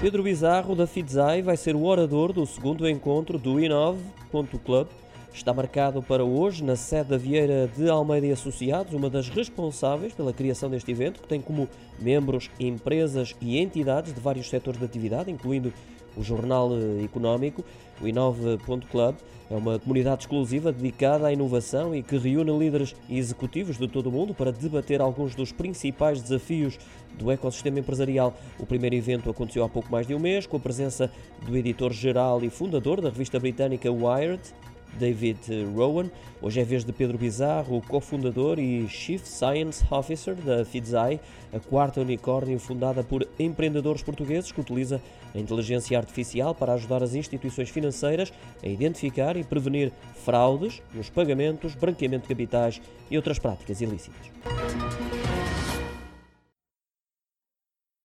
Pedro Bizarro, da Fidzai, vai ser o orador do segundo encontro do Inove.club. Está marcado para hoje na sede da Vieira de Almeida e Associados, uma das responsáveis pela criação deste evento, que tem como membros empresas e entidades de vários setores de atividade, incluindo o Jornal Económico. O Inove.club é uma comunidade exclusiva dedicada à inovação e que reúne líderes executivos de todo o mundo para debater alguns dos principais desafios do ecossistema empresarial. O primeiro evento aconteceu há pouco mais de um mês, com a presença do editor-geral e fundador da revista britânica Wired, David Rowan. Hoje é vez de Pedro Bizarro, o cofundador e Chief Science Officer da Fidzai, a quarta unicórnio fundada por empreendedores portugueses que utiliza a inteligência artificial para ajudar as instituições financeiras a identificar e prevenir fraudes nos pagamentos, branqueamento de capitais e outras práticas ilícitas.